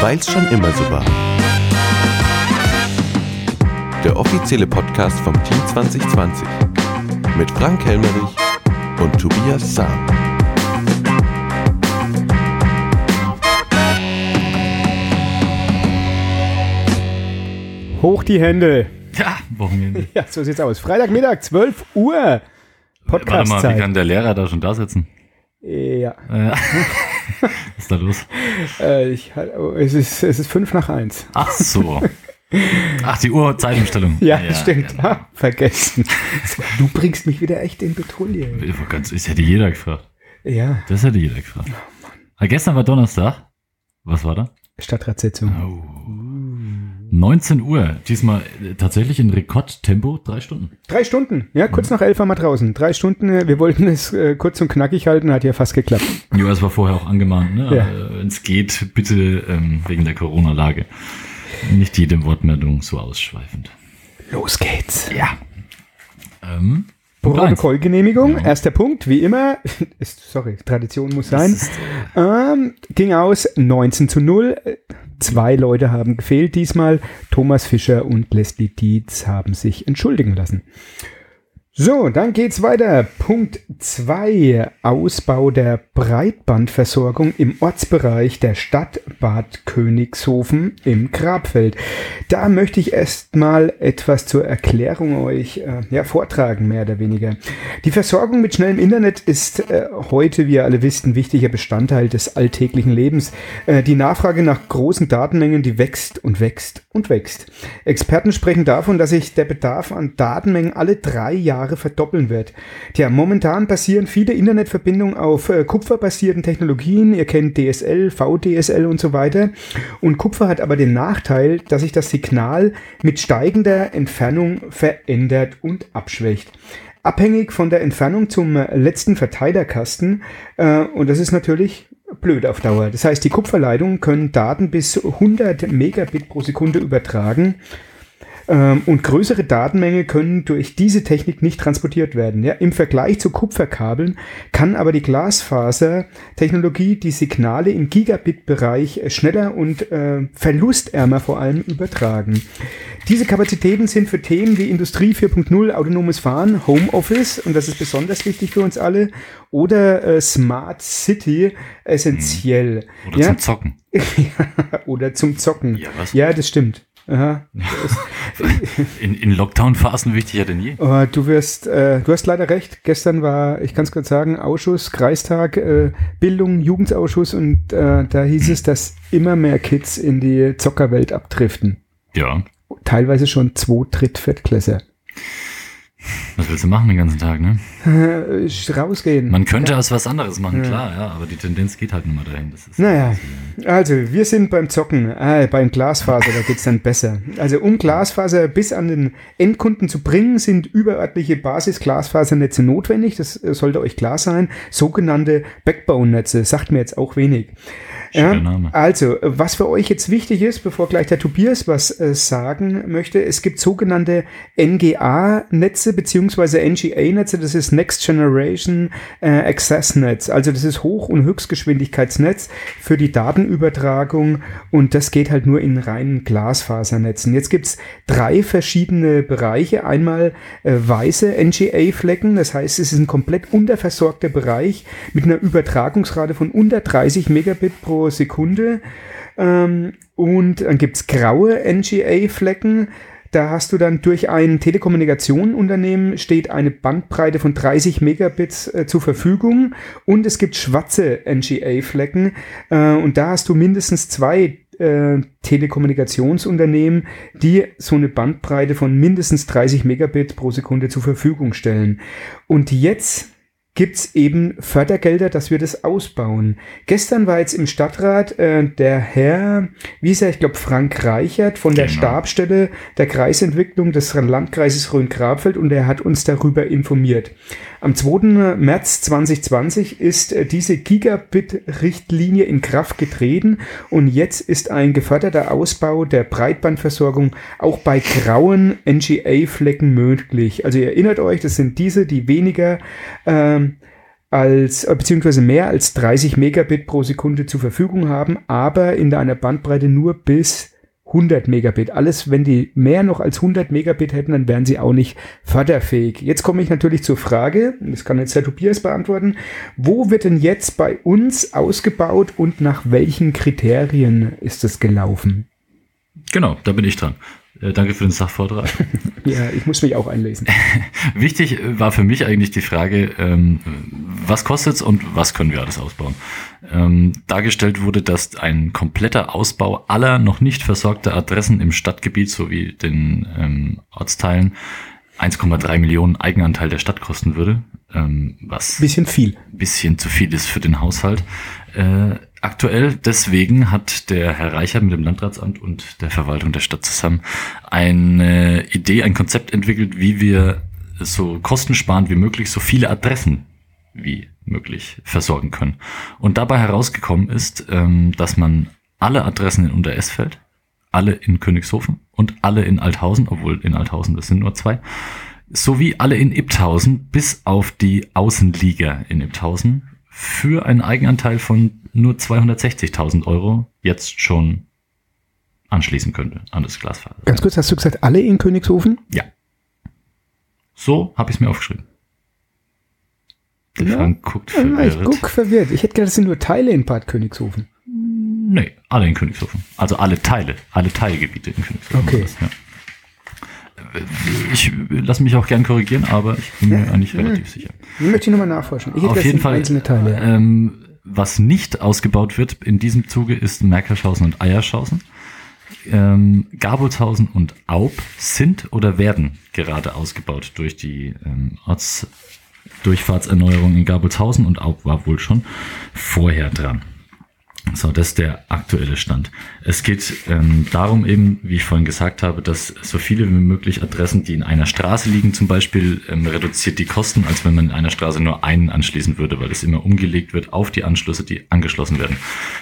Weil's schon immer so war. Der offizielle Podcast vom Team 2020 mit Frank Helmerich und Tobias Sam. Hoch die Hände. Ja, Wochenende. Ja, so sieht's aus. Freitagmittag, 12 Uhr. Warte mal, wie kann der Lehrer da schon da sitzen? Ja, Äh, Was ist da los? äh, ich, oh, es, ist, es ist fünf nach eins. Ach so. Ach, die Uhrzeitumstellung. Ja, das stimmt. Ja. Ah, vergessen. Du bringst mich wieder echt in Betulie. Ganz, das hätte jeder gefragt. Ja, Das hätte jeder gefragt. Ah, gestern war Donnerstag. Was war da? Stadtratssitzung. Oh. 19 Uhr. Diesmal äh, tatsächlich in Rekordtempo. Drei Stunden. Drei Stunden. Ja, kurz nach elf waren wir draußen. Drei Stunden. äh, Wir wollten es äh, kurz und knackig halten, hat ja fast geklappt. Ja, es war vorher auch angemahnt. Ne? Ja. Äh, Wenn es geht, bitte ähm, wegen der Corona-Lage. Nicht jede Wortmeldung so ausschweifend. Los geht's. Ja. Ähm. Protokollgenehmigung. Ja. Erster Punkt, wie immer. Ist, sorry, Tradition muss sein. Ist, Ähm, ging aus 19 zu 0. Zwei Leute haben gefehlt diesmal. Thomas Fischer und Leslie Dietz haben sich entschuldigen lassen. So, dann geht's weiter. Punkt 2. Ausbau der Breitbandversorgung im Ortsbereich der Stadt Bad Königshofen im Grabfeld. Da möchte ich erstmal etwas zur Erklärung euch äh, ja, vortragen, mehr oder weniger. Die Versorgung mit schnellem Internet ist äh, heute, wie ihr alle wisst, ein wichtiger Bestandteil des alltäglichen Lebens. Äh, die Nachfrage nach großen Datenmengen, die wächst und wächst und wächst. Experten sprechen davon, dass sich der Bedarf an Datenmengen alle drei Jahre verdoppeln wird. Tja, momentan basieren viele Internetverbindungen auf äh, kupferbasierten Technologien. Ihr kennt DSL, VDSL und so weiter. Und Kupfer hat aber den Nachteil, dass sich das Signal mit steigender Entfernung verändert und abschwächt. Abhängig von der Entfernung zum äh, letzten Verteilerkasten. Äh, und das ist natürlich blöd auf Dauer. Das heißt, die Kupferleitungen können Daten bis 100 Megabit pro Sekunde übertragen. Ähm, und größere Datenmenge können durch diese Technik nicht transportiert werden. Ja, Im Vergleich zu Kupferkabeln kann aber die Glasfasertechnologie die Signale im Gigabit-Bereich äh, schneller und äh, verlustärmer vor allem übertragen. Diese Kapazitäten sind für Themen wie Industrie 4.0, autonomes Fahren, Homeoffice, und das ist besonders wichtig für uns alle, oder äh, Smart City essentiell. oder ja? zum Zocken. oder zum Zocken. Ja, was? Ja, das stimmt. Aha. In, in Lockdown-Phasen wichtiger denn je. Aber du wirst, äh, du hast leider recht. Gestern war, ich kann es gerade sagen, Ausschuss, Kreistag, äh, Bildung, Jugendausschuss und äh, da hieß es, dass immer mehr Kids in die Zockerwelt abdriften. Ja. Teilweise schon zwei, dritt, viertklässer. Was willst du machen den ganzen Tag, ne? Äh, rausgehen. Man könnte als was anderes machen, klar, ja, aber die Tendenz geht halt nun mal dahin. Das ist, Naja, also wir sind beim Zocken, äh, beim Glasfaser, da geht's dann besser. Also um Glasfaser bis an den Endkunden zu bringen, sind überörtliche Basis-Glasfasernetze notwendig, das äh, sollte euch klar sein. Sogenannte Backbone-Netze, sagt mir jetzt auch wenig. Schöner Name. Also, was für euch jetzt wichtig ist, bevor gleich der Tobias was äh, sagen möchte, es gibt sogenannte NGA-Netze beziehungsweise NGA-Netze, das ist Next Generation äh, Access Netz. Also das ist Hoch- und Höchstgeschwindigkeitsnetz für die Datenübertragung und das geht halt nur in reinen Glasfasernetzen. Jetzt gibt's drei verschiedene Bereiche. Einmal äh, weiße NGA-Flecken, das heißt, es ist ein komplett unterversorgter Bereich mit einer Übertragungsrate von unter 30 Megabit pro Sekunde. Ähm, und dann gibt's graue NGA-Flecken. Da hast du dann durch ein Telekommunikationenunternehmen steht eine Bandbreite von 30 Megabits äh, zur Verfügung und es gibt schwarze NGA-Flecken äh, und da hast du mindestens zwei äh, Telekommunikationsunternehmen, die so eine Bandbreite von mindestens 30 Megabit pro Sekunde zur Verfügung stellen. Und jetzt gibt's eben Fördergelder, dass wir das ausbauen. Gestern war jetzt im Stadtrat äh, der Herr, wie ist er, ich glaube Frank Reichert von der Genau. Stabstelle der Kreisentwicklung des Landkreises Rhön-Grabfeld und er hat uns darüber informiert. Am 2. März 2020 ist äh, diese Gigabit-Richtlinie in Kraft getreten und jetzt ist ein geförderter Ausbau der Breitbandversorgung auch bei grauen NGA-Flecken möglich. Also ihr erinnert euch, das sind diese, die weniger ähm, als, äh, beziehungsweise mehr als 30 Megabit pro Sekunde zur Verfügung haben, aber in einer Bandbreite nur bis 100 Megabit. Alles, wenn die mehr noch als 100 Megabit hätten, dann wären sie auch nicht förderfähig. Jetzt komme ich natürlich zur Frage, das kann jetzt der Tobias beantworten, wo wird denn jetzt bei uns ausgebaut und nach welchen Kriterien ist es gelaufen? Genau, da bin ich dran. Äh, danke für den Sachvortrag. ja, ich muss mich auch einlesen. Wichtig äh, war für mich eigentlich die Frage, ähm, was kostet's und was können wir alles ausbauen? Ähm, dargestellt wurde, dass ein kompletter Ausbau aller noch nicht versorgter Adressen im Stadtgebiet sowie den ähm, Ortsteilen 1,3 Millionen Eigenanteil der Stadt kosten würde, ähm, was bisschen viel, bisschen zu viel ist für den Haushalt. Äh, aktuell deswegen hat der Herr Reichert mit dem Landratsamt und der Verwaltung der Stadt zusammen eine Idee, ein Konzept entwickelt, wie wir so kostensparend wie möglich so viele Adressen wie möglich versorgen können. Und dabei herausgekommen ist, ähm, dass man alle Adressen in Unteresfeld, alle in Königshofen und alle in Althausen, obwohl in Althausen das sind nur zwei, sowie alle in Ibthausen bis auf die Außenliga in Ibthausen für einen Eigenanteil von nur 260.000 Euro jetzt schon anschließen könnte an das Glasfaser. Ganz kurz, hast du gesagt, alle in Königshofen? Ja. So habe ich es mir aufgeschrieben. Der ja. Frank guckt verwirrt. ich guck verwirrt. Ich hätte gedacht, das sind nur Teile in Bad Königshofen. Nee, alle in Königshofen. Also alle Teile, alle Teilgebiete in Königshofen. Okay. Das, ja. Ich lasse mich auch gern korrigieren, aber ich bin mir eigentlich relativ sicher. Ich möchte nochmal nachforschen. Ich Auf jeden Fall einzelne Teile. Ähm, was nicht ausgebaut wird in diesem Zuge ist Merkerschausen und Eierschausen. Ähm, Gabelshausen und Aub sind oder werden gerade ausgebaut durch die ähm, Ortsdurchfahrtserneuerung in Gabelshausen und Aub war wohl schon vorher dran. So, das ist der aktuelle Stand. Es geht ähm, darum eben, wie ich vorhin gesagt habe, dass so viele wie möglich Adressen, die in einer Straße liegen zum Beispiel, ähm, reduziert die Kosten, als wenn man in einer Straße nur einen anschließen würde, weil es immer umgelegt wird auf die Anschlüsse, die angeschlossen werden.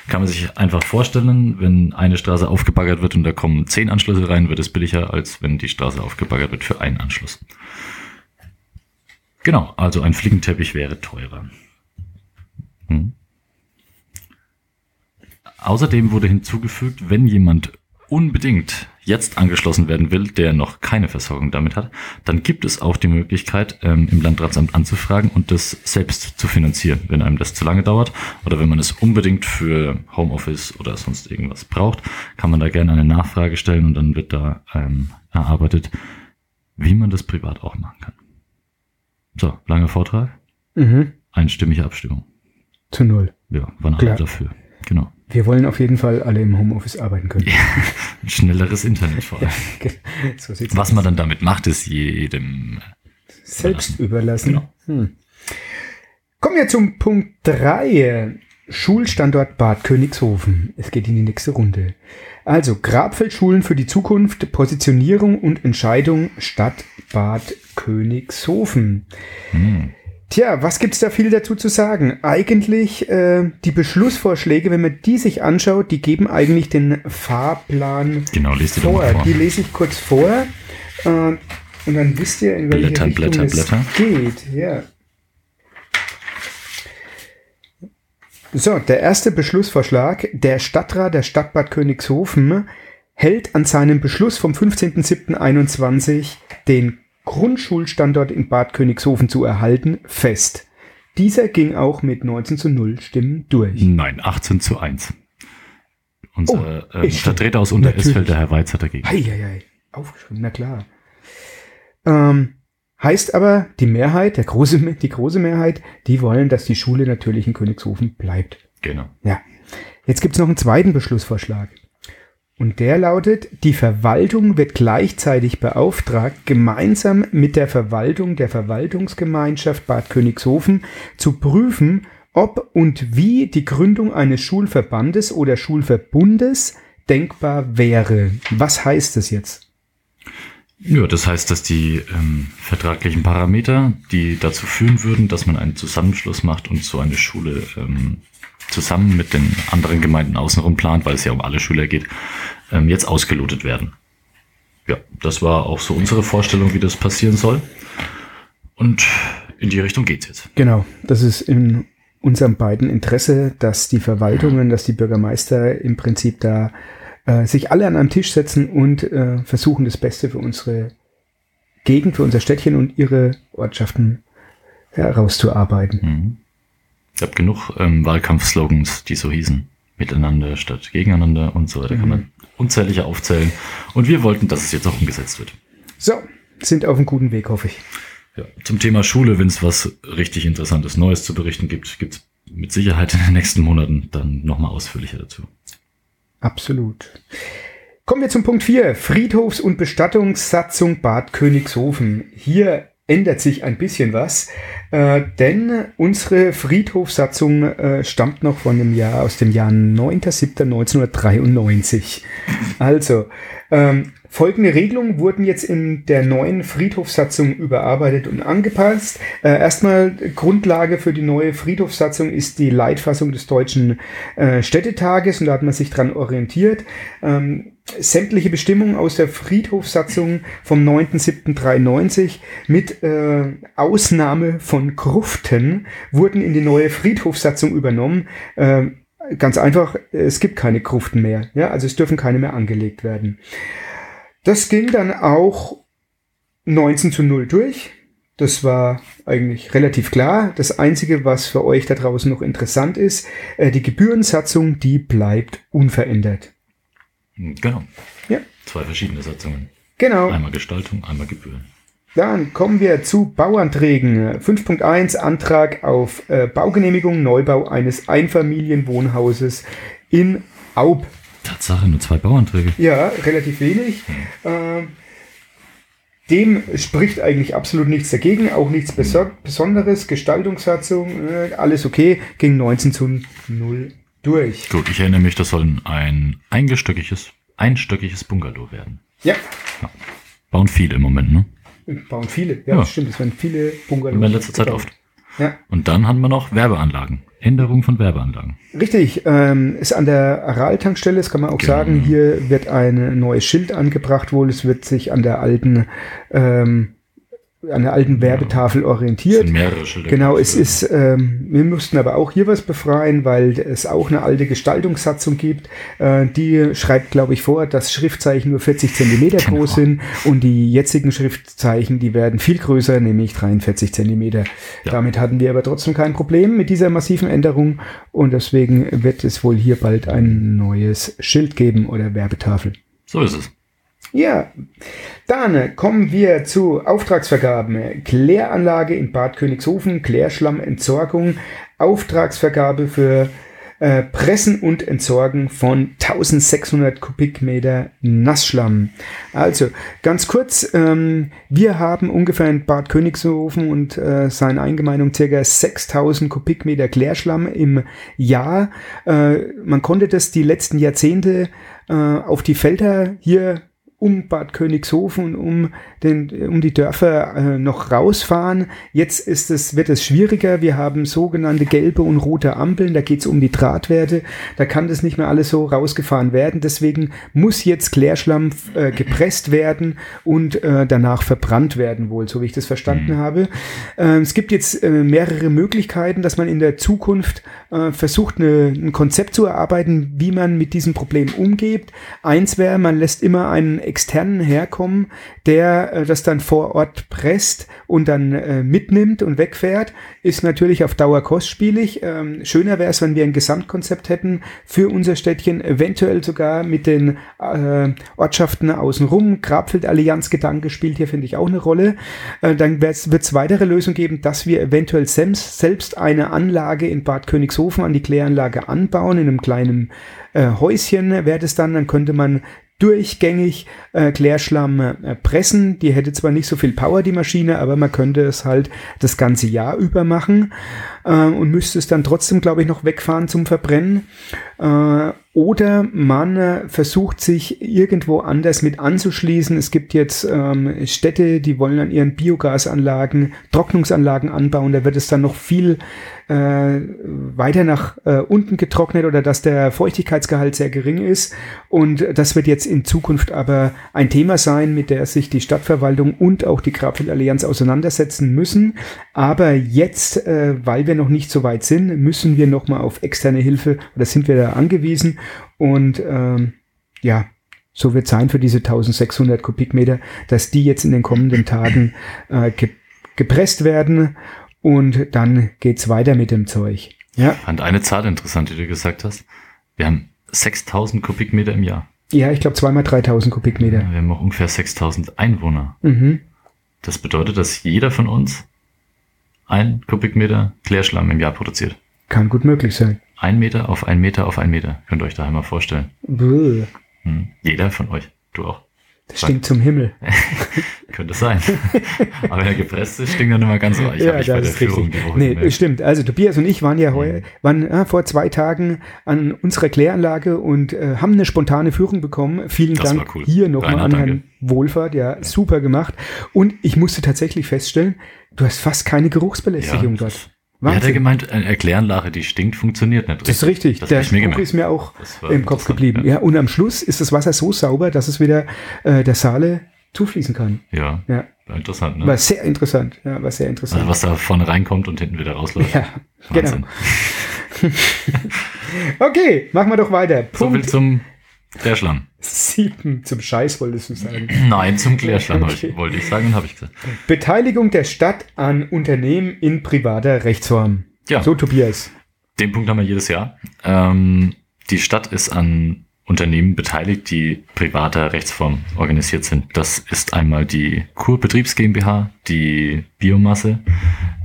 Kann man sich einfach vorstellen, wenn eine Straße aufgebaggert wird und da kommen zehn Anschlüsse rein, wird es billiger, als wenn die Straße aufgebaggert wird für einen Anschluss. Genau, also ein Flickenteppich wäre teurer. Hm. Außerdem wurde hinzugefügt, wenn jemand unbedingt jetzt angeschlossen werden will, der noch keine Versorgung damit hat, dann gibt es auch die Möglichkeit, ähm, im Landratsamt anzufragen und das selbst zu finanzieren, wenn einem das zu lange dauert oder wenn man es unbedingt für Homeoffice oder sonst irgendwas braucht, kann man da gerne eine Nachfrage stellen und dann wird da ähm, erarbeitet, wie man das privat auch machen kann. So, langer Vortrag. Mhm. Einstimmige Abstimmung. Zu null. Ja, waren alle dafür. Genau. Wir wollen auf jeden Fall alle im Homeoffice arbeiten können. Ja, schnelleres Internet vor allem. so Was man dann damit macht, ist jedem selbst überlassen. Genau. Hm. Kommen wir zum Punkt 3. Schulstandort Bad Königshofen. Es geht in die nächste Runde. Also Grabfeldschulen für die Zukunft, Positionierung und Entscheidung Stadt Bad Königshofen. Hm. Tja, was gibt's da viel dazu zu sagen? Eigentlich äh, die Beschlussvorschläge, wenn man die sich anschaut, die geben eigentlich den Fahrplan genau, lest vor. vor. Die lese ich kurz vor äh, und dann wisst ihr, in welche Blätter, Richtung Blätter, es Blätter. geht. Ja. So, der erste Beschlussvorschlag. Der Stadtrat der Stadt Bad Königshofen hält an seinem Beschluss vom 15.07.21 den Grundschulstandort in Bad Königshofen zu erhalten, fest. Dieser ging auch mit 19 zu 0 Stimmen durch. Nein, 18 zu 1. Unser oh, äh, Vertreter aus Unteresfeld, der Herr Weiz, hat dagegen. Eieiei, aufgeschrieben, na klar. Ähm, heißt aber, die Mehrheit, der große, die große Mehrheit, die wollen, dass die Schule natürlich in Königshofen bleibt. Genau. Ja. Jetzt gibt's noch einen zweiten Beschlussvorschlag. Und der lautet, die Verwaltung wird gleichzeitig beauftragt, gemeinsam mit der Verwaltung der Verwaltungsgemeinschaft Bad Königshofen zu prüfen, ob und wie die Gründung eines Schulverbandes oder Schulverbundes denkbar wäre. Was heißt das jetzt? Ja, das heißt, dass die ähm, vertraglichen Parameter, die dazu führen würden, dass man einen Zusammenschluss macht und so eine Schule ähm, zusammen mit den anderen Gemeinden außenrum plant, weil es ja um alle Schüler geht, ähm, jetzt ausgelotet werden. Ja, das war auch so unsere Vorstellung, wie das passieren soll. Und in die Richtung geht's jetzt. Genau, das ist in unserem beiden Interesse, dass die Verwaltungen, dass die Bürgermeister im Prinzip da äh, sich alle an einen Tisch setzen und äh, versuchen, das Beste für unsere Gegend, für unser Städtchen und ihre Ortschaften herauszuarbeiten. Mhm. Ich habe genug ähm, Wahlkampfslogans, die so hießen. Miteinander statt gegeneinander und so weiter. Kann man unzählige aufzählen. Und wir wollten, dass es jetzt auch umgesetzt wird. So, sind auf einem guten Weg, hoffe ich. Ja, zum Thema Schule, wenn es was richtig Interessantes Neues zu berichten gibt, gibt es mit Sicherheit in den nächsten Monaten dann nochmal ausführlicher dazu. Absolut. Kommen wir zum Punkt 4. Friedhofs- und Bestattungssatzung Bad Königshofen. Hier ändert sich ein bisschen was, äh, denn unsere Friedhofssatzung äh, stammt noch von dem Jahr, aus dem Jahr 9.7.1993. Also, ähm, folgende Regelungen wurden jetzt in der neuen Friedhofssatzung überarbeitet und angepasst. Äh, erstmal Grundlage für die neue Friedhofssatzung ist die Leitfassung des Deutschen äh, Städtetages und da hat man sich dran orientiert. Ähm, sämtliche Bestimmungen aus der Friedhofssatzung vom 9.7.93 mit äh, Ausnahme von Gruften wurden in die neue Friedhofssatzung übernommen. Äh, ganz einfach, es gibt keine Gruften mehr. Ja, also es dürfen keine mehr angelegt werden. Das ging dann auch 19 zu 0 durch. Das war eigentlich relativ klar. Das Einzige, was für euch da draußen noch interessant ist, äh, die Gebührensatzung, die bleibt unverändert. Genau. Ja. Zwei verschiedene Satzungen. Genau. Einmal Gestaltung, einmal Gebühren. Dann kommen wir zu Bauanträgen. 5.1 Antrag auf äh, Baugenehmigung Neubau eines Einfamilienwohnhauses in Aub. Tatsache, nur zwei Bauanträge. Ja, relativ wenig. Ähm, dem spricht eigentlich absolut nichts dagegen, auch nichts Beso Besonderes. Gestaltungssatzung, äh, alles okay, ging 19 zu 0 durch. Gut, ich erinnere mich, das soll ein eingestöckiges, einstöckiges Bungalow werden. Ja, Bauen viele im Moment, ne? bauen viele. Ja, Ja. das stimmt, es werden viele Bungalows. In letzter Zeit oft. Ja. Und dann haben wir noch Werbeanlagen. Änderung von Werbeanlagen. Richtig, ähm, ist an der Aral-Tankstelle, das kann man auch Genau. sagen, hier wird ein neues Schild angebracht, wohl es wird sich an der alten, ähm, an der alten Werbetafel Es orientiert. sind mehrere Schilder. Genau, es ist, ähm, wir mussten aber auch hier was befreien, weil es auch eine alte Gestaltungssatzung gibt. Äh, die schreibt, glaube ich, vor, dass Schriftzeichen nur 40 Zentimeter Genau. groß sind und die jetzigen Schriftzeichen, die werden viel größer, nämlich 43 Zentimeter. Ja. Damit hatten wir aber trotzdem kein Problem mit dieser massiven Änderung und deswegen wird es wohl hier bald ein neues Schild geben oder Werbetafel. So ist es. Ja, dann kommen wir zu Auftragsvergaben. Kläranlage in Bad Königshofen, Klärschlammentsorgung, Auftragsvergabe für äh, Pressen und Entsorgen von 1600 Kubikmeter Nassschlamm. Also ganz kurz, ähm, wir haben ungefähr in Bad Königshofen und äh, seine Eingemeindung circa 6000 Kubikmeter Klärschlamm im Jahr. Äh, man konnte das die letzten Jahrzehnte äh, auf die Felder hier um Bad Königshofen und um, den, um die Dörfer äh, noch rausfahren. Jetzt ist es, wird es schwieriger. Wir haben sogenannte gelbe und rote Ampeln. Da geht es um die Drahtwerte. Da kann das nicht mehr alles so rausgefahren werden. Deswegen muss jetzt Klärschlamm äh, gepresst werden und äh, danach verbrannt werden, wohl, so wie ich das verstanden habe. Äh, es gibt jetzt äh, mehrere Möglichkeiten, dass man in der Zukunft äh, versucht, eine, ein Konzept zu erarbeiten, wie man mit diesem Problem umgeht. Eins wäre, man lässt immer einen externen herkommen, der äh, das dann vor Ort presst und dann äh, mitnimmt und wegfährt. Ist natürlich auf Dauer kostspielig. Ähm, schöner wäre es, wenn wir ein Gesamtkonzept hätten für unser Städtchen, eventuell sogar mit den äh, Ortschaften außenrum. Grabfeld-Allianz-Gedanke spielt hier, finde ich, auch eine Rolle. Äh, dann wird es weitere Lösungen geben, dass wir eventuell selbst, selbst eine Anlage in Bad Königshofen an die Kläranlage anbauen, in einem kleinen äh, Häuschen wäre das dann. Dann könnte man durchgängig äh, Klärschlamm äh, pressen. Die hätte zwar nicht so viel Power, die Maschine, aber man könnte es halt das ganze Jahr über machen. äh, und müsste es dann trotzdem, glaube ich, noch wegfahren zum Verbrennen. Äh, oder man äh, versucht sich irgendwo anders mit anzuschließen. Es gibt jetzt ähm, Städte, die wollen an ihren Biogasanlagen, Trocknungsanlagen anbauen. Da wird es dann noch viel äh, weiter nach äh, unten getrocknet oder dass der Feuchtigkeitsgehalt sehr gering ist. Und das wird jetzt in Zukunft aber ein Thema sein, mit der sich die Stadtverwaltung und auch die Grabfeld-Allianz auseinandersetzen müssen. Aber jetzt, äh, weil wir noch nicht so weit sind, müssen wir nochmal auf externe Hilfe oder sind wir da angewiesen. Und ähm, ja, so wird sein für diese 1600 Kubikmeter, dass die jetzt in den kommenden Tagen äh, ge gepresst werden und dann geht's weiter mit dem Zeug. Ja. Ich fand eine Zahl interessant, die du gesagt hast. Wir haben 6000 Kubikmeter im Jahr. Ja, ich glaube zweimal 3000 Kubikmeter. Wir haben auch ungefähr 6000 Einwohner. Mhm. Das bedeutet, dass jeder von uns ein Kubikmeter Klärschlamm im Jahr produziert. Kann gut möglich sein. Ein Meter auf ein Meter auf ein Meter. Könnt ihr euch daheim mal vorstellen. Hm. Jeder von euch. Du auch. Das stinkt zum Himmel. Könnte sein. Aber wenn er gepresst ist, stinkt er nicht mal ganz so. Ich habe mich bei der Führung die Woche Nee, gemeldet. stimmt. Also Tobias und ich waren ja heu, Mhm. waren äh, vor zwei Tagen an unserer Kläranlage und äh, haben eine spontane Führung bekommen. Vielen Das Dank cool. hier nochmal an danke. Herrn Wohlfahrt. Ja, super gemacht. Und ich musste tatsächlich feststellen, du hast fast keine Geruchsbelästigung Ja, dort. Wie hat er Wahnsinn. gemeint, eine Erkläranlage, die stinkt, funktioniert nicht Das ist richtig. Das Der Spruch ist mir auch im Kopf geblieben. ja. Ja. und am Schluss ist das Wasser so sauber, dass es wieder äh, der Saale zufließen kann. Ja, Ja, war interessant, ne? war sehr interessant. Ja, war sehr interessant. Also was da vorne reinkommt und hinten wieder rausläuft. ja, genau. Wahnsinn. Okay, machen wir doch weiter. So viel Punkt zum Klärschlamm. 7 zum Scheiß, wolltest du sagen. Nein, zum Klärschlamm Okay. wollte ich sagen und habe ich gesagt. Beteiligung der Stadt an Unternehmen in privater Rechtsform. Ja. So, Tobias. Den Punkt haben wir jedes Jahr. Ähm, die Stadt ist an Unternehmen beteiligt, die privater Rechtsform organisiert sind. Das ist einmal die Kurbetriebs GmbH, die Biomasse,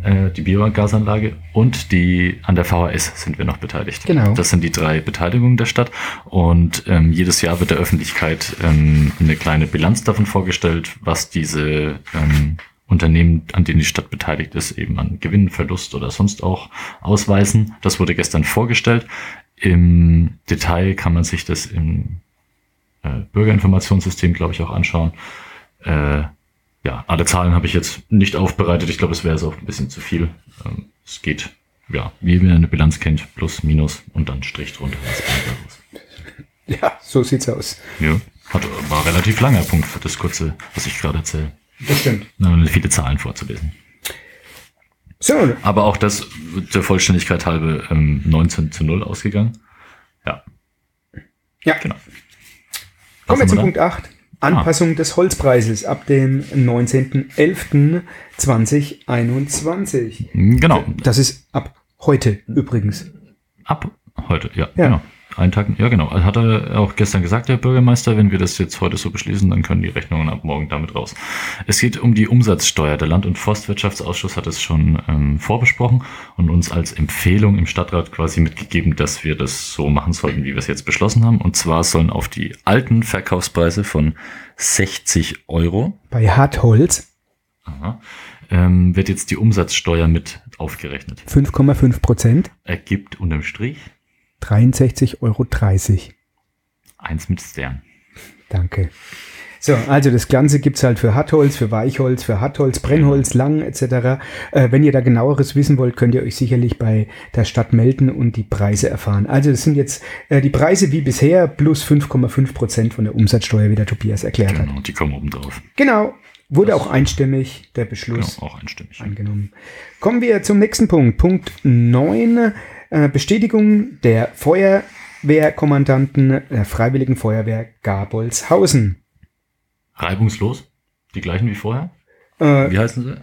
äh, die Biogasanlage und die an der VHS sind wir noch beteiligt. Genau. Das sind die drei Beteiligungen der Stadt und ähm, jedes Jahr wird der Öffentlichkeit ähm, eine kleine Bilanz davon vorgestellt, was diese ähm, Unternehmen, an denen die Stadt beteiligt ist, eben an Gewinn, Verlust oder sonst auch ausweisen. Das wurde gestern vorgestellt. Im Detail kann man sich das im äh, Bürgerinformationssystem, glaube ich, auch anschauen. Äh, ja, alle Zahlen habe ich jetzt nicht aufbereitet. Ich glaube, es wäre es auch ein bisschen zu viel. Ähm, es geht, ja, wie man eine Bilanz kennt, plus, minus und dann Strich drunter. Ja, so sieht's aus. Ja, hat, war relativ langer Punkt für das kurze, was ich gerade erzähle. Das stimmt. Viele Zahlen vorzulesen. So, Aber auch das der Vollständigkeit halbe ähm, 19 zu 0 ausgegangen. Ja, ja. genau. Kommen wir zu Punkt 8. Anpassung des Holzpreises ab dem 19.11.2021. da? Genau. Das ist ab heute übrigens. Ab heute, ja, Ja. genau. Ein Tag, ja genau. Hat er auch gestern gesagt, der Bürgermeister, wenn wir das jetzt heute so beschließen, dann können die Rechnungen ab morgen damit raus. Es geht um die Umsatzsteuer. Der Land- und Forstwirtschaftsausschuss hat es schon ähm, vorbesprochen und uns als Empfehlung im Stadtrat quasi mitgegeben, dass wir das so machen sollten, wie wir es jetzt beschlossen haben. Und zwar sollen auf die alten Verkaufspreise von 60 Euro Bei Hartholz aha, ähm, wird jetzt die Umsatzsteuer mit aufgerechnet. 5,5 Prozent, Ergibt unterm Strich 63,30 Euro. eins mit Stern. Danke. So, also das Ganze gibt's halt für Hartholz, für Weichholz, für Hartholz, Brennholz, Lang etc. Äh, wenn ihr da genaueres wissen wollt, könnt ihr euch sicherlich bei der Stadt melden und die Preise erfahren. Also das sind jetzt äh, die Preise wie bisher plus 5,5 Prozent von der Umsatzsteuer, wie der Tobias erklärt hat. Genau, die kommen oben drauf. Genau, wurde Das- auch einstimmig der Beschluss Genau, auch einstimmig. angenommen. Kommen wir zum nächsten Punkt. Punkt 9. Äh, Bestätigung der Feuerwehrkommandanten der Freiwilligen Feuerwehr Gabolshausen. Reibungslos, die gleichen wie vorher. Äh, Wie heißen sie?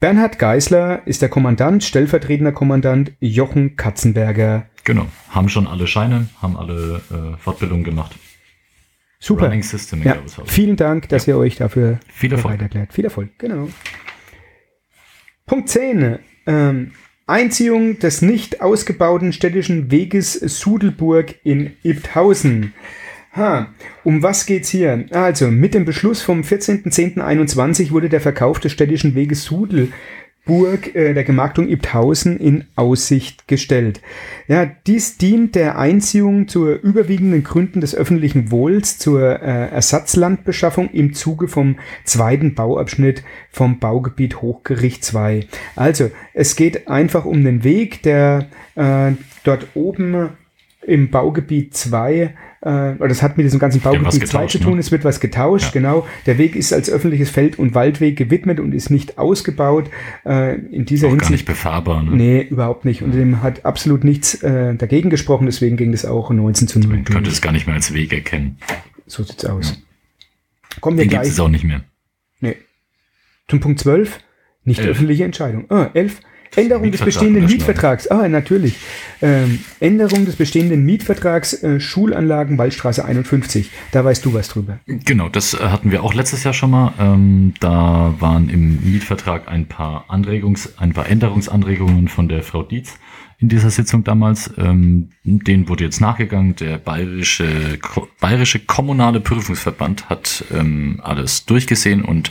Bernhard Geisler ist der Kommandant, stellvertretender Kommandant Jochen Katzenberger. Genau, haben schon alle Scheine, haben alle äh, Fortbildungen gemacht. Super. Running System Ja, vielen Dank, dass ihr euch dafür Viel Erfolg. bereit erklärt. Viel Erfolg, genau. Punkt 10. Ähm, Einziehung des nicht ausgebauten städtischen Weges Sudelburg in Ibthausen. Ha, um was geht's hier? Also, mit dem Beschluss vom 14.10.21 wurde der Verkauf des städtischen Weges Sudel Burg äh, der Gemarktung Ibthausen in Aussicht gestellt. Ja, dies dient der Einziehung zur überwiegenden Gründen des öffentlichen Wohls zur äh, Ersatzlandbeschaffung im Zuge vom zweiten Bauabschnitt vom Baugebiet Hochgericht 2. Also, es geht einfach um den Weg, der äh, dort oben im Baugebiet 2 äh, das hat mit diesem ganzen Baugebiet 2 zu tun, ne? es wird was getauscht, ja. genau. Der Weg ist als öffentliches Feld- und Waldweg gewidmet und ist nicht ausgebaut. Äh, in dieser Auch Hinsicht. gar nicht befahrbar, ne? Nee, überhaupt nicht. Und dem hat absolut nichts äh, dagegen gesprochen, deswegen ging das auch 19 zu 0. Man könnte es gar nicht mehr als Weg erkennen. So sieht's aus. Ja. Kommen wir Den gleich. gibt es auch nicht mehr. Nee. Zum Punkt 12. Nicht elf. öffentliche Entscheidung. Ah, 11. Änderung des bestehenden Mietvertrags. Ah, natürlich. Ähm, Änderung des bestehenden Mietvertrags äh, Schulanlagen Waldstraße 51. Da weißt du was drüber. Genau, das äh, hatten wir auch letztes Jahr schon mal. Ähm, da waren im Mietvertrag ein paar Anregungs-, ein paar Änderungsanregungen von der Frau Dietz in dieser Sitzung damals. Ähm, denen wurde jetzt nachgegangen. Der bayerische, bayerische kommunale Prüfungsverband hat ähm, alles durchgesehen und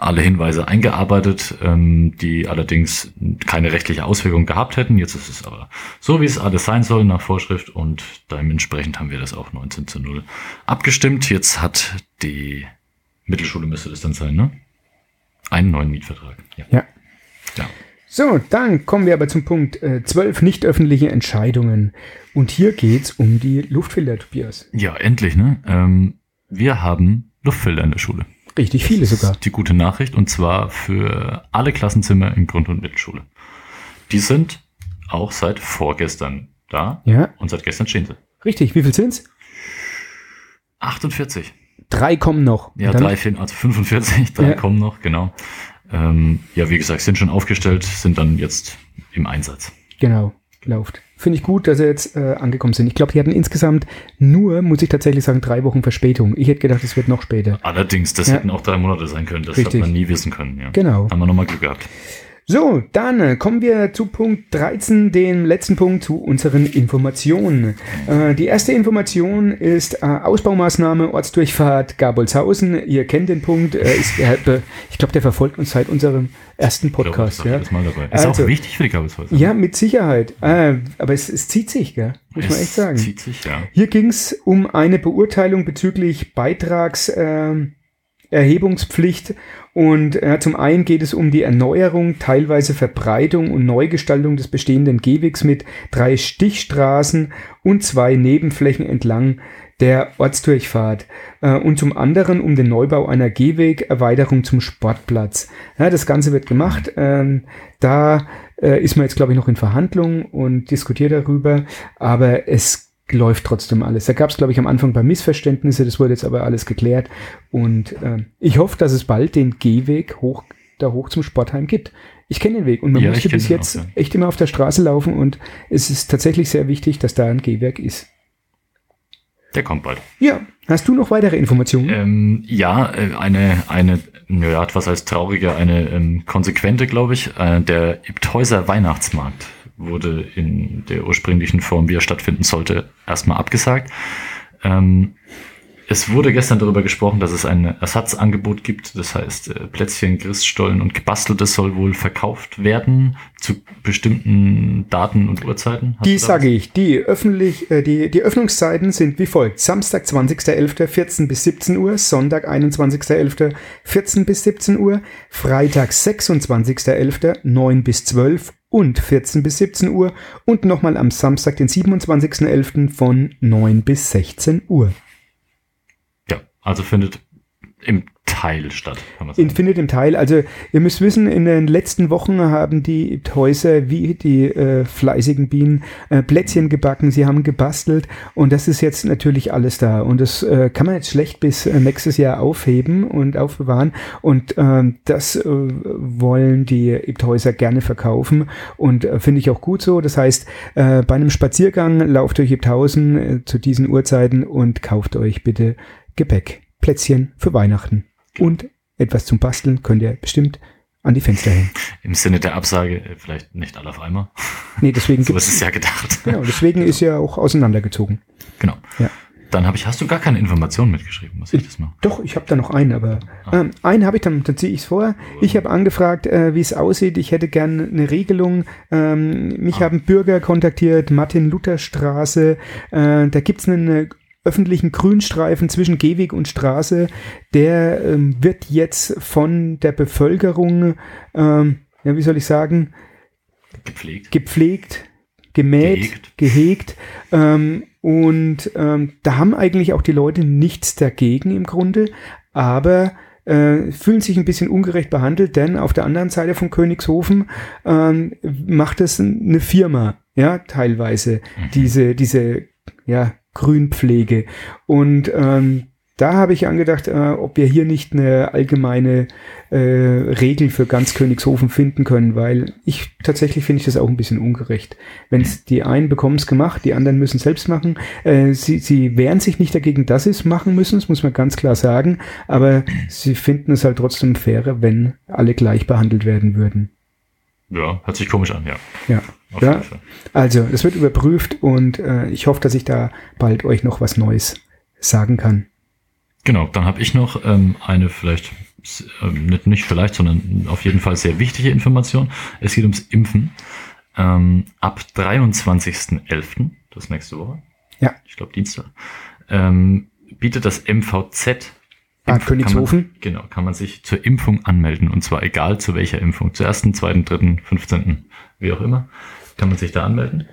alle Hinweise eingearbeitet, ähm, die allerdings keine rechtliche Auswirkung gehabt hätten. Jetzt ist es aber so, wie es alles sein soll nach Vorschrift und dementsprechend haben wir das auch 19 zu 0 abgestimmt. Jetzt hat die Mittelschule müsste das dann sein, ne? Einen neuen Mietvertrag. Ja. ja. ja. So, dann kommen wir aber zum Punkt äh, 12 nicht öffentliche Entscheidungen. Und hier geht's um die Luftfilter, Tobias. Ja, endlich, ne? Ähm, wir haben Luftfilter in der Schule. Richtig viele sogar. Die gute Nachricht und zwar für alle Klassenzimmer in Grund- und Mittelschule. Die sind auch seit vorgestern da. Ja. Und seit gestern stehen sie. Richtig. Wie viel sind's? 48. Drei kommen noch. Ja, drei fehlen, also 45, drei ja. kommen noch, genau. Ähm, ja, wie gesagt, sind schon aufgestellt, sind dann jetzt im Einsatz. Genau, läuft. Finde ich gut, dass sie jetzt äh, angekommen sind. Ich glaube, die hatten insgesamt nur, muss ich tatsächlich sagen, drei Wochen Verspätung. Ich hätte gedacht, es wird noch später. Allerdings, das ja. hätten auch drei Monate sein können. Das Richtig. hat man nie wissen können. Ja. Genau. Haben wir nochmal Glück gehabt. So, dann äh, kommen wir zu Punkt 13, dem letzten Punkt zu unseren Informationen. Äh, die erste Information ist äh, Ausbaumaßnahme Ortsdurchfahrt Gabolshausen. Ihr kennt den Punkt. Ist, ich glaube, der verfolgt uns seit unserem ersten Podcast. Glaub, ja. Mal dabei. Ist also, auch wichtig für die Gabolshausen. Ja, mit Sicherheit. aber es, es zieht sich, gell? muss es man echt sagen. Zieht sich, ja. Hier ging es um eine Beurteilung bezüglich Beitrags. Ähm, Erhebungspflicht und äh, zum einen geht es um die Erneuerung, teilweise Verbreitung und Neugestaltung des bestehenden Gehwegs mit drei Stichstraßen und zwei Nebenflächen entlang der Ortsdurchfahrt äh, und zum anderen um den Neubau einer Gehwegerweiterung zum Sportplatz. Ja, das Ganze wird gemacht. Ähm, da äh, ist man jetzt, glaube ich, noch in Verhandlungen und diskutiert darüber, aber es läuft trotzdem alles. Da gab es, glaube ich, am Anfang bei Missverständnisse, das wurde jetzt aber alles geklärt. Und äh, ich hoffe, dass es bald den Gehweg hoch, da hoch zum Sportheim gibt. Ich kenne den Weg und man ja, musste bis jetzt auch, ja. echt immer auf der Straße laufen und es ist tatsächlich sehr wichtig, dass da ein Gehwerk ist. Der kommt bald. Ja. Hast du noch weitere Informationen? Ähm, ja, äh, eine, eine, ja, was heißt traurige, eine ähm, konsequente, glaube ich. Äh, der Ibthäuser Weihnachtsmarkt wurde in der ursprünglichen Form, wie er stattfinden sollte, erstmal abgesagt. Ähm, es wurde gestern darüber gesprochen, dass es ein Ersatzangebot gibt. Das heißt, äh, Plätzchen, Christstollen und Gebasteltes soll wohl verkauft werden zu bestimmten Daten und Uhrzeiten. Hast die sage ich. Die, öffentlich, äh, die, die Öffnungszeiten sind wie folgt. Samstag, 20.11. 14 bis 17 Uhr. Sonntag, 21.11. 14 bis 17 Uhr. Freitag, 26.11. 9 bis 12 und 14 bis 17 Uhr und nochmal am Samstag, den 27.11. von 9 bis 16 Uhr. Also findet im Teil statt. Kann man sagen. Findet im Teil. Also ihr müsst wissen, in den letzten Wochen haben die Häuser wie die äh, fleißigen Bienen äh, Plätzchen gebacken, sie haben gebastelt und das ist jetzt natürlich alles da. Und das äh, kann man jetzt schlecht bis äh, nächstes Jahr aufheben und aufbewahren. Und ähm, das äh, wollen die Ibthäuser gerne verkaufen und äh, finde ich auch gut so. Das heißt, bei einem Spaziergang lauft durch Ibthausen zu diesen Uhrzeiten und kauft euch bitte Gepäck, Plätzchen für Weihnachten und etwas zum Basteln könnt ihr bestimmt an die Fenster hängen. Im Sinne der Absage äh, vielleicht nicht alle auf einmal. Nee, deswegen so ist es ja gedacht. Genau, deswegen ist ja auch auseinandergezogen. Genau. Ja. Dann habe ich, hast du gar keine Informationen mitgeschrieben, muss ich das machen? Doch, ich habe da noch einen, aber Ah. ähm, einen habe ich dann, dann ziehe ich es vor. Ich habe angefragt, äh, wie es aussieht. Ich hätte gerne eine Regelung. Ähm, mich Ah. haben Bürger kontaktiert, Martin-Luther-Straße. Äh, da gibt's einen äh, öffentlichen Grünstreifen zwischen Gehweg und Straße. Der ähm, wird jetzt von der Bevölkerung, ähm, ja, wie soll ich sagen, Gepflegt. gepflegt, gemäht, Gehegt. gehegt. ähm, und ähm, da haben eigentlich auch die Leute nichts dagegen im Grunde, aber äh, fühlen sich ein bisschen ungerecht behandelt, denn auf der anderen Seite von Königshofen ähm, macht es eine Firma, ja, teilweise, diese, diese, ja, Grünpflege. Und ähm, da habe ich angedacht, äh, ob wir hier nicht eine allgemeine äh, Regel für ganz Königshofen finden können, weil ich tatsächlich finde ich das auch ein bisschen ungerecht. Wenn die einen bekommen es gemacht, die anderen müssen selbst machen. Äh, sie, sie wehren sich nicht dagegen, dass sie es machen müssen, das muss man ganz klar sagen, aber sie finden es halt trotzdem fairer, wenn alle gleich behandelt werden würden. Ja, hört sich komisch an, ja. Ja. Auf Ja, also, es wird überprüft und äh, ich hoffe, dass ich da bald euch noch was Neues sagen kann. Genau, dann habe ich noch ähm, eine vielleicht, ähm, nicht, nicht vielleicht, sondern auf jeden Fall sehr wichtige Information. Es geht ums Impfen. Ähm, ab 23.11., das nächste Woche, Ja. ich glaube Dienstag, ähm, bietet das MVZ Ah, Impf- Königshofen? Kann man, genau, kann man sich zur Impfung anmelden und zwar egal zu welcher Impfung. Zur ersten, zweiten, dritten, 15., wie auch immer, kann man sich da anmelden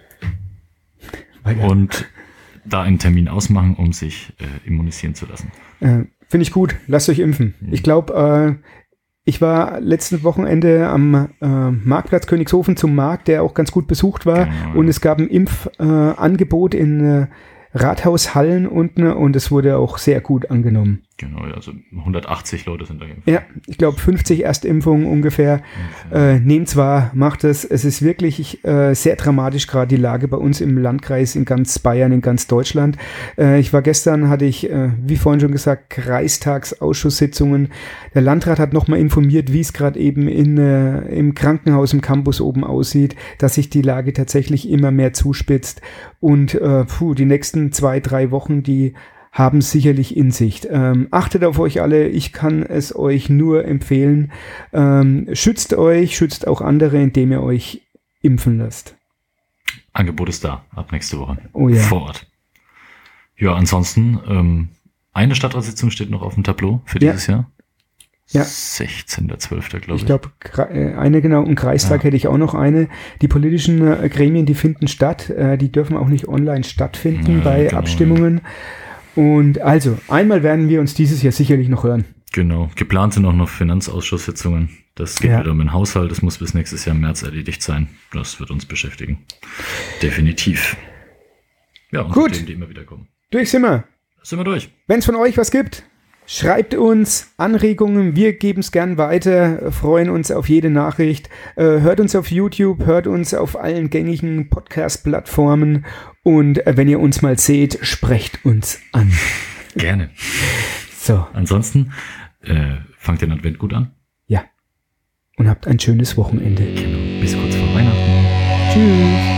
und da einen Termin ausmachen, um sich äh, immunisieren zu lassen. Äh, Finde ich gut. Lasst euch impfen. Ich glaube, äh, ich war letztes Wochenende am äh, Marktplatz Königshofen zum Markt, der auch ganz gut besucht war. Genau. Und es gab ein Impfangebot Angebot in äh, Rathaushallen unten und es wurde auch sehr gut angenommen. Genau, also 180 Leute sind da geimpft. Ja, ich glaube 50 Erstimpfungen ungefähr. Äh, nehmt zwar, macht es. Es ist wirklich äh, sehr dramatisch gerade die Lage bei uns im Landkreis in ganz Bayern, in ganz Deutschland. Äh, ich war gestern, hatte ich, äh, wie vorhin schon gesagt, Kreistagsausschusssitzungen. Der Landrat hat nochmal informiert, wie es gerade eben in, äh, im Krankenhaus im Campus oben aussieht, dass sich die Lage tatsächlich immer mehr zuspitzt. Und äh, puh, die nächsten zwei, drei Wochen, die haben sicherlich in Sicht. Ähm, achtet auf euch alle, ich kann es euch nur empfehlen. Ähm, schützt euch, schützt auch andere, indem ihr euch impfen lasst. Angebot ist da, ab nächste Woche. Oh ja. Vor Ort. Ja, ansonsten, ähm, eine Stadtratssitzung steht noch auf dem Tableau für Ja. dieses Jahr. Ja. 16.12. glaube ich. Ich glaube, eine genau, und Kreistag Ja. hätte ich auch noch eine. Die politischen äh, Gremien, die finden statt, äh, die dürfen auch nicht online stattfinden Ja, bei genau. Abstimmungen. Und also, einmal werden wir uns dieses Jahr sicherlich noch hören. Genau. Geplant sind auch noch Finanzausschusssitzungen. Das geht Ja. wieder um den Haushalt. Das muss bis nächstes Jahr im März erledigt sein. Das wird uns beschäftigen. Definitiv. Ja, und Gut. Themen, die immer wieder kommen. Durch sind wir. Sind wir durch. Wenn es von euch was gibt, schreibt uns Anregungen. Wir geben es gern weiter, freuen uns auf jede Nachricht. Äh, hört uns auf YouTube, hört uns auf allen gängigen Podcast-Plattformen und äh, wenn ihr uns mal seht, sprecht uns an. Gerne. So, Ansonsten, äh, fangt den Advent gut an. ja. Und habt ein schönes Wochenende. Genau. Bis kurz vor Weihnachten. Tschüss.